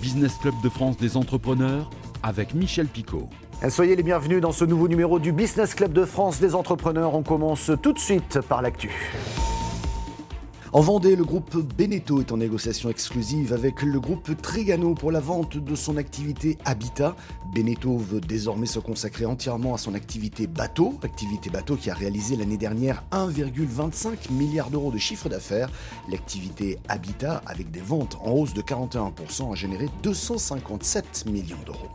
Business Club de France des entrepreneurs avec Michel Picot. Soyez les bienvenus dans ce nouveau numéro du Business Club de France des entrepreneurs. On commence tout de suite par l'actu. En Vendée, le groupe Beneteau est en négociation exclusive avec le groupe Trigano pour la vente de son activité Habitat. Beneteau veut désormais se consacrer entièrement à son activité bateau, activité bateau qui a réalisé l'année dernière 1,25 milliard d'euros de chiffre d'affaires. L'activité Habitat, avec des ventes en hausse de 41%, a généré 257 millions d'euros.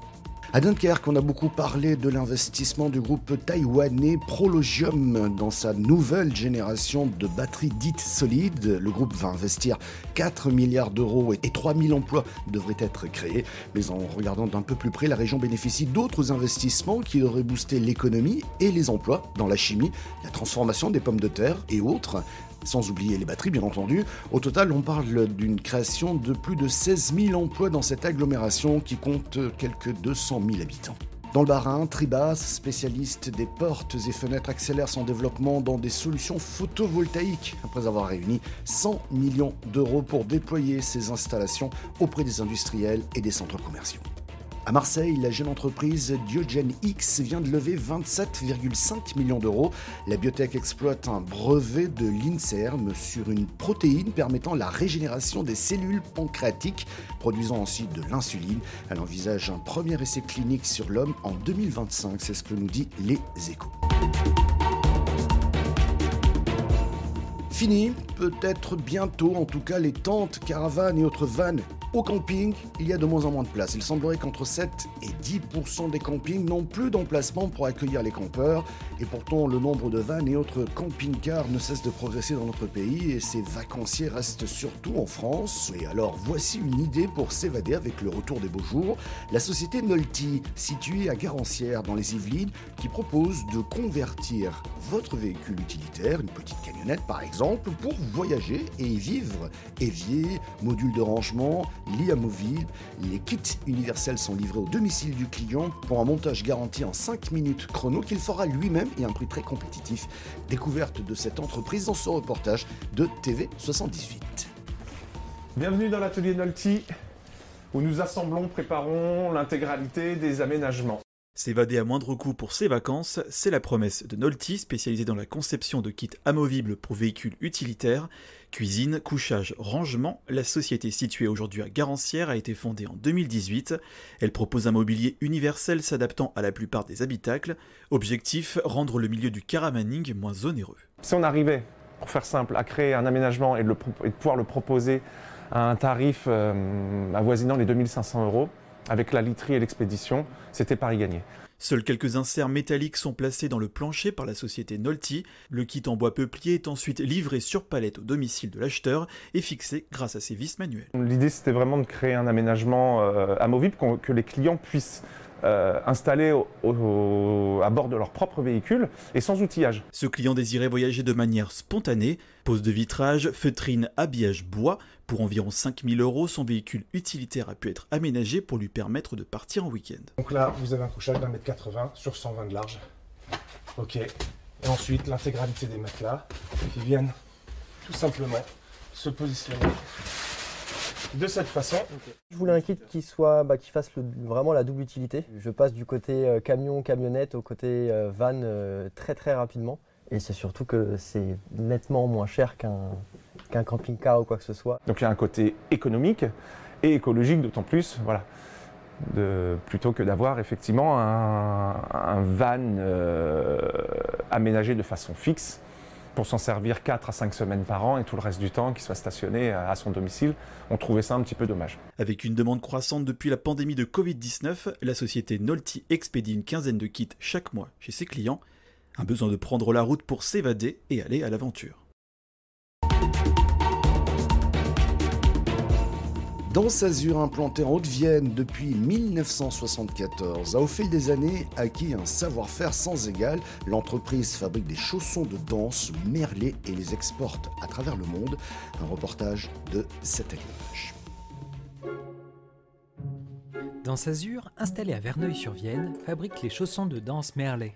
À Dunkerque, on a beaucoup parlé de l'investissement du groupe taïwanais Prologium dans sa nouvelle génération de batteries dites solides. Le groupe va investir 4 milliards d'euros et 3000 emplois devraient être créés. Mais en regardant d'un peu plus près, la région bénéficie d'autres investissements qui devraient booster l'économie et les emplois dans la chimie, la transformation des pommes de terre et autres sans oublier les batteries bien entendu. Au total, on parle d'une création de plus de 16 000 emplois dans cette agglomération qui compte quelques 200 000 habitants. Dans le Bas-Rhin, Tribas, spécialiste des portes et fenêtres, accélère son développement dans des solutions photovoltaïques après avoir réuni 100 millions d'euros pour déployer ses installations auprès des industriels et des centres commerciaux. À Marseille, la jeune entreprise Diogen X vient de lever 27,5 millions d'euros. La biotech exploite un brevet de l'INSERM sur une protéine permettant la régénération des cellules pancréatiques, produisant ensuite de l'insuline. Elle envisage un premier essai clinique sur l'homme en 2025, c'est ce que nous dit les échos. Fini, peut-être bientôt, en tout cas les tentes, caravanes et autres vannes au camping, il y a de moins en moins de place. Il semblerait qu'entre 7 et 10% des campings n'ont plus d'emplacement pour accueillir les campeurs. Et pourtant, le nombre de vannes et autres camping-cars ne cesse de progresser dans notre pays et ces vacanciers restent surtout en France. Et alors, voici une idée pour s'évader avec le retour des beaux jours. La société Nolty, située à Garancière dans les Yvelines, qui propose de convertir votre véhicule utilitaire, une petite camionnette par exemple, pour voyager et y vivre. Évier, module de rangement, lit amovible. Les kits universels sont livrés au domicile du client pour un montage garanti en 5 minutes chrono qu'il fera lui-même et un prix très compétitif. Découverte de cette entreprise dans ce reportage de TV78. Bienvenue dans l'atelier Nolty où nous assemblons, préparons l'intégralité des aménagements. S'évader à moindre coût pour ses vacances, c'est la promesse de Nolty, spécialisée dans la conception de kits amovibles pour véhicules utilitaires. Cuisine, couchage, rangement, la société située aujourd'hui à Garancière a été fondée en 2018. Elle propose un mobilier universel s'adaptant à la plupart des habitacles. Objectif, rendre le milieu du caravaning moins onéreux. Si on arrivait, pour faire simple, à créer un aménagement et de, pouvoir le proposer à un tarif euh, avoisinant les 2500 euros, avec la literie et l'expédition, c'était pari gagné. Seuls quelques inserts métalliques sont placés dans le plancher par la société Nolty. Le kit en bois peuplier est ensuite livré sur palette au domicile de l'acheteur et fixé grâce à ses vis manuelles. L'idée c'était vraiment de créer un aménagement euh, amovible que les clients puissent euh, installés à bord de leur propre véhicule et sans outillage. Ce client désirait voyager de manière spontanée. Pose de vitrage, feutrine, habillage bois. Pour environ 5000 euros, son véhicule utilitaire a pu être aménagé pour lui permettre de partir en week-end. Donc là, vous avez un couchage d'un mètre 80 sur 120 de large. Ok. Et ensuite, l'intégralité des matelas qui viennent tout simplement se positionner de cette façon. Je voulais un kit qui soit, bah, qui fasse vraiment la double utilité. Je passe du côté euh, camion, camionnette au côté euh, van euh, très très rapidement. Et c'est surtout que c'est nettement moins cher qu'un camping-car ou quoi que ce soit. Donc il y a un côté économique et écologique d'autant plus, voilà. plutôt que d'avoir effectivement un, van aménagé de façon fixe pour s'en servir 4 à 5 semaines par an et tout le reste du temps qu'il soit stationné à son domicile. On trouvait ça un petit peu dommage. Avec une demande croissante depuis la pandémie de Covid-19, la société Nolty expédie une quinzaine de kits chaque mois chez ses clients. Un besoin de prendre la route pour s'évader et aller à l'aventure. Dans Sazur, implanté en Haute-Vienne depuis 1974, a au fil des années acquis un savoir-faire sans égal. L'entreprise fabrique des chaussons de danse merlés et les exporte à travers le monde. Un reportage de cette image. Dans Sazur, installé à Verneuil-sur-Vienne, fabrique les chaussons de danse Merlet.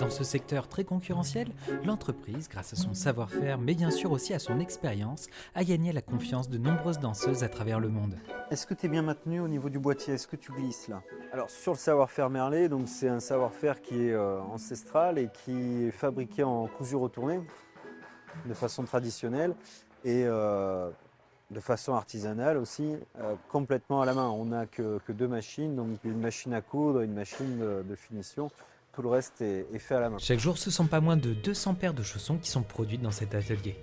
Dans ce secteur très concurrentiel, l'entreprise, grâce à son savoir-faire, mais bien sûr aussi à son expérience, a gagné la confiance de nombreuses danseuses à travers le monde. Est-ce que tu es bien maintenu au niveau du boîtier? Est-ce que tu glisses là? Alors sur le savoir-faire Merlet, donc c'est un savoir-faire qui est euh, ancestral et qui est fabriqué en cousu retourné de façon traditionnelle et euh, de façon artisanale aussi, euh, complètement à la main. On n'a que, que, deux machines, donc une machine à coudre et une machine de, de finition. Tout le reste est, est, fait à la main. Chaque jour, ce sont pas moins de 200 paires de chaussons qui sont produites dans cet atelier.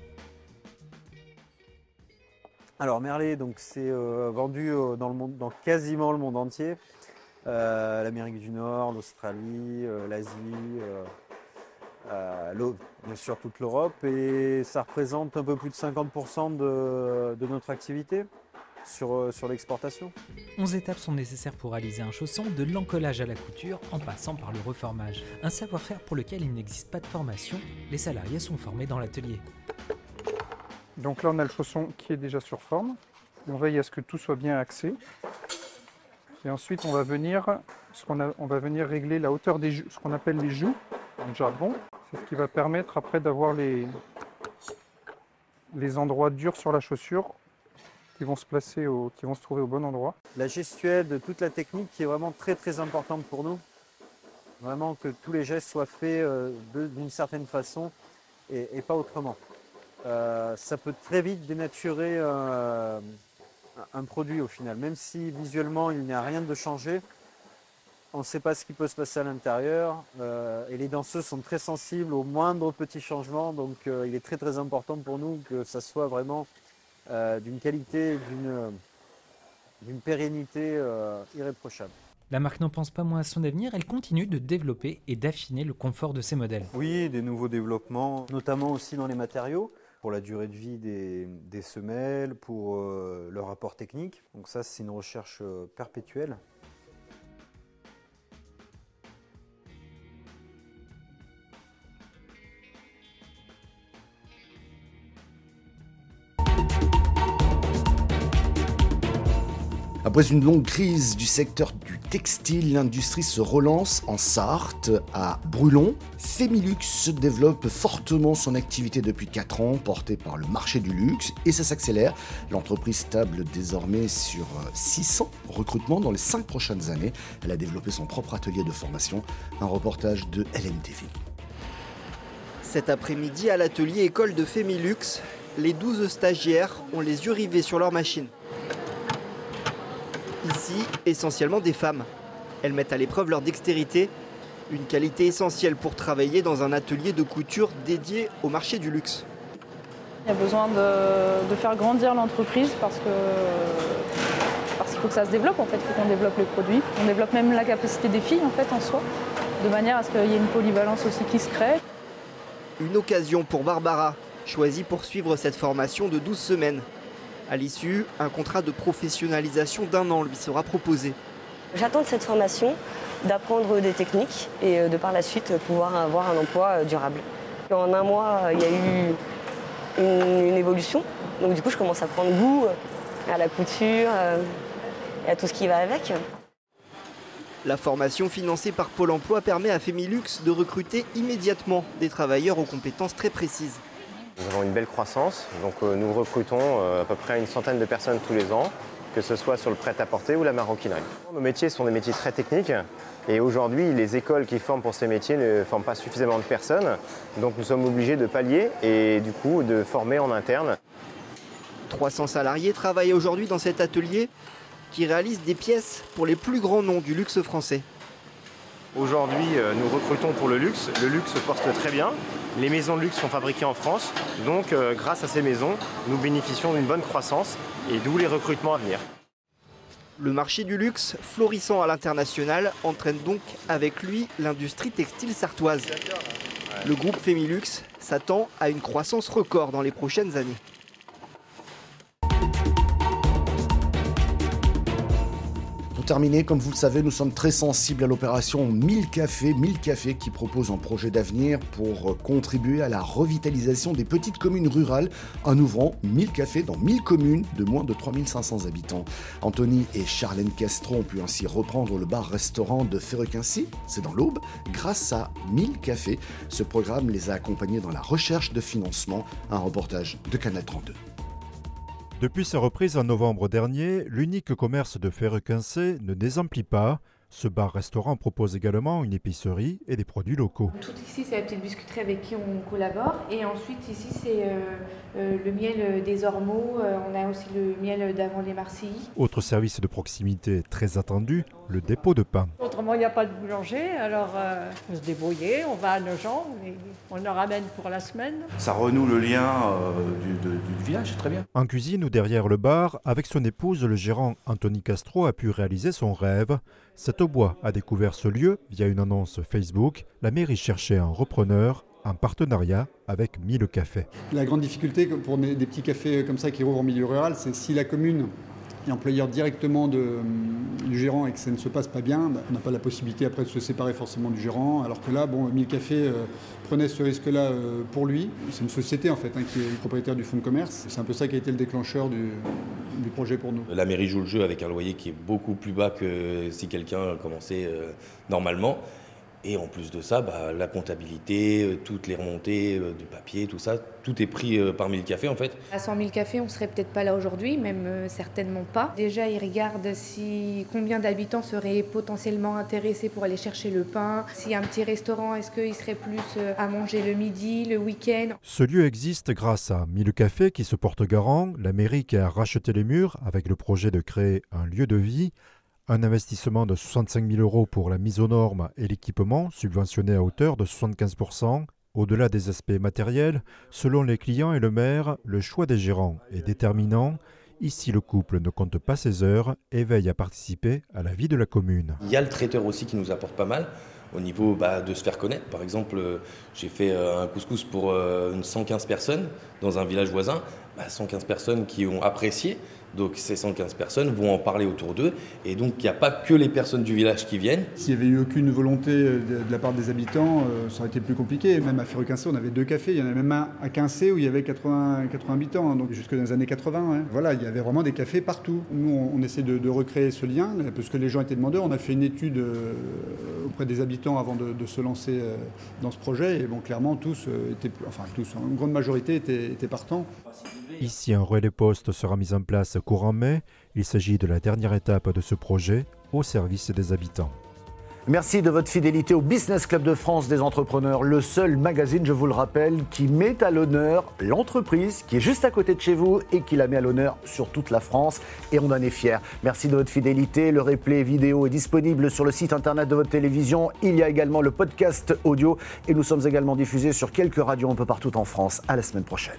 Alors Merlet, donc c'est euh, vendu dans, le monde, dans quasiment le monde entier. Euh, L'Amérique du Nord, l'Australie, l'Asie, euh, bien sûr toute l'Europe et ça représente un peu plus de 50% de, de, notre activité sur, sur l'exportation. 11 étapes sont nécessaires pour réaliser un chausson, de l'encollage à la couture en passant par le reformage. Un savoir-faire pour lequel il n'existe pas de formation, les salariés sont formés dans l'atelier. Donc là on a le chausson qui est déjà sur forme, on veille à ce que tout soit bien axé. Et ensuite on va venir, ce qu'on a, on va venir régler la hauteur des joues, ce qu'on appelle les joues en jargon. C'est ce qui va permettre après d'avoir les, endroits durs sur la chaussure qui vont se placer, qui vont se trouver au bon endroit. La gestuelle, toute la technique qui est vraiment très très importante pour nous. Vraiment que tous les gestes soient faits euh, d'une certaine façon et, et pas autrement. Euh, ça peut très vite dénaturer euh, un produit au final. Même si visuellement il n'y a rien de changé, on ne sait pas ce qui peut se passer à l'intérieur euh, et les danseuses sont très sensibles aux moindres petits changements donc euh, il est très très important pour nous que ça soit vraiment euh, d'une qualité, d'une pérennité euh, irréprochable. La marque n'en pense pas moins à son avenir, elle continue de développer et d'affiner le confort de ses modèles. Oui, des nouveaux développements, notamment aussi dans les matériaux, pour la durée de vie des, des semelles, pour euh, leur rapport technique. Donc ça c'est une recherche perpétuelle. Après une longue crise du secteur du textile, l'industrie se relance en Sarthe, à Brulon. Femilux développe fortement son activité depuis 4 ans, portée par le marché du luxe, et ça s'accélère. L'entreprise table désormais sur 600 recrutements dans les 5 prochaines années. Elle a développé son propre atelier de formation. Un reportage de LMTV. Cet après-midi, à l'atelier école de Femilux, les 12 stagiaires ont les yeux rivés sur leur machine. Ici, essentiellement des femmes. Elles mettent à l'épreuve leur dextérité, une qualité essentielle pour travailler dans un atelier de couture dédié au marché du luxe. Il y a besoin de, de faire grandir l'entreprise parce que parce qu'il faut que ça se développe en fait, il faut qu'on développe les produits, on développe même la capacité des filles en fait en soi, de manière à ce qu'il y ait une polyvalence aussi qui se crée. Une occasion pour Barbara, choisie pour suivre cette formation de 12 semaines. À l'issue, un contrat de professionnalisation d'un an lui sera proposé. J'attends de cette formation d'apprendre des techniques et de par la suite pouvoir avoir un emploi durable. En un mois, il y a eu une, une évolution, donc du coup je commence à prendre goût à la couture et à tout ce qui va avec. La formation financée par Pôle emploi permet à Femilux de recruter immédiatement des travailleurs aux compétences très précises. Nous avons une belle croissance, donc euh, nous recrutons euh, à peu près une centaine de personnes tous les ans, que ce soit sur le prêt-à-porter ou la maroquinerie. Nos métiers sont des métiers très techniques et aujourd'hui les écoles qui forment pour ces métiers ne forment pas suffisamment de personnes, donc nous sommes obligés de pallier et du coup de former en interne. 300 salariés travaillent aujourd'hui dans cet atelier qui réalise des pièces pour les plus grands noms du luxe français. Aujourd'hui, nous recrutons pour le luxe. Le luxe se porte très bien. Les maisons de luxe sont fabriquées en France. Donc, euh, grâce à ces maisons, nous bénéficions d'une bonne croissance et d'où les recrutements à venir. Le marché du luxe, florissant à l'international, entraîne donc avec lui l'industrie textile sartoise. Le groupe Femilux s'attend à une croissance record dans les prochaines années. Terminer, comme vous le savez, nous sommes très sensibles à l'opération 1000 cafés, 1000 cafés qui propose un projet d'avenir pour contribuer à la revitalisation des petites communes rurales en ouvrant 1000 cafés dans 1000 communes de moins de 3500 habitants. Anthony et Charlène Castro ont pu ainsi reprendre le bar-restaurant de Ferrequincy, c'est dans l'Aube, grâce à 1000 cafés. Ce programme les a accompagnés dans la recherche de financement. Un reportage de Canal 32. Depuis sa reprise en novembre dernier, l'unique commerce de Ferrequincy ne désemplit pas. Ce bar-restaurant propose également une épicerie et des produits locaux. Tout ici, c'est la petite biscuiterie avec qui on collabore. Et ensuite, ici, c'est euh, euh, le miel des Ormeaux. Euh, on a aussi le miel d'avant les Marseillais. Autre service de proximité très attendu, le dépôt de pain. Autrement, il n'y a pas de boulanger, alors il faut se débrouiller, on va à nos gens, et on en ramène pour la semaine. Ça renoue le lien du, du village, c'est très bien. En cuisine ou derrière le bar, avec son épouse, le gérant Anthony Castro a pu réaliser son rêve. Cet bois a découvert ce lieu via une annonce Facebook. La mairie cherchait un repreneur en partenariat avec Mille Cafés. La grande difficulté pour des petits cafés comme ça qui rouvrent en milieu rural, c'est si la commune employeur directement de, du gérant et que ça ne se passe pas bien, bah, on n'a pas la possibilité après de se séparer forcément du gérant. Alors que là, bon, Mille Cafés euh, prenait ce risque-là euh, pour lui. C'est une société en fait hein, qui est propriétaire du fonds de commerce. C'est un peu ça qui a été le déclencheur du, projet pour nous. La mairie joue le jeu avec un loyer qui est beaucoup plus bas que si quelqu'un commençait euh, normalement. Et en plus de ça, bah, la comptabilité, euh, toutes les remontées euh, du papier, tout ça, tout est pris euh, par 1000 cafés en fait. À 100 000 cafés, on serait peut-être pas là aujourd'hui, même certainement pas. Déjà, ils regardent si combien d'habitants seraient potentiellement intéressés pour aller chercher le pain. S'il y a un petit restaurant, est-ce qu'ils seraient plus à manger le midi, le week-end? Ce lieu existe grâce à 1000 cafés qui se porte garant, la mairie qui a racheté les murs avec le projet de créer un lieu de vie un investissement de 65 000 euros pour la mise aux normes et l'équipement, subventionné à hauteur de 75% Au-delà des aspects matériels, selon les clients et le maire, le choix des gérants est déterminant. Ici, le couple ne compte pas ses heures et veille à participer à la vie de la commune. Il y a le traiteur aussi qui nous apporte pas mal au niveau bah, de se faire connaître. Par exemple, euh, j'ai fait euh, un couscous pour 115 euh, personnes dans un village voisin. 115 bah, personnes qui ont apprécié. Donc ces 115 personnes vont en parler autour d'eux. Et donc il n'y a pas que les personnes du village qui viennent. S'il n'y avait eu aucune volonté de, la part des habitants, euh, ça aurait été plus compliqué. Même à Ferro-Quincé, on avait deux cafés. Il y en avait même un à Quincé où il y avait 80, 80 habitants, hein, donc jusque dans les années 80. Hein. Voilà, il y avait vraiment des cafés partout. Nous, on, essaie de, recréer ce lien parce que les gens étaient demandeurs. On a fait une étude euh, auprès des habitants avant de, se lancer euh, dans ce projet. Et bon, clairement, tous étaient, enfin tous, une grande majorité étaient, étaient partants. Ici, un relais poste sera mis en place courant mai. Il s'agit de la dernière étape de ce projet au service des habitants. Merci de votre fidélité au Business Club de France des entrepreneurs, le seul magazine, je vous le rappelle, qui met à l'honneur l'entreprise qui est juste à côté de chez vous et qui la met à l'honneur sur toute la France. Et on en est fiers. Merci de votre fidélité. Le replay vidéo est disponible sur le site internet de votre télévision. Il y a également le podcast audio et nous sommes également diffusés sur quelques radios un peu partout en France. À la semaine prochaine.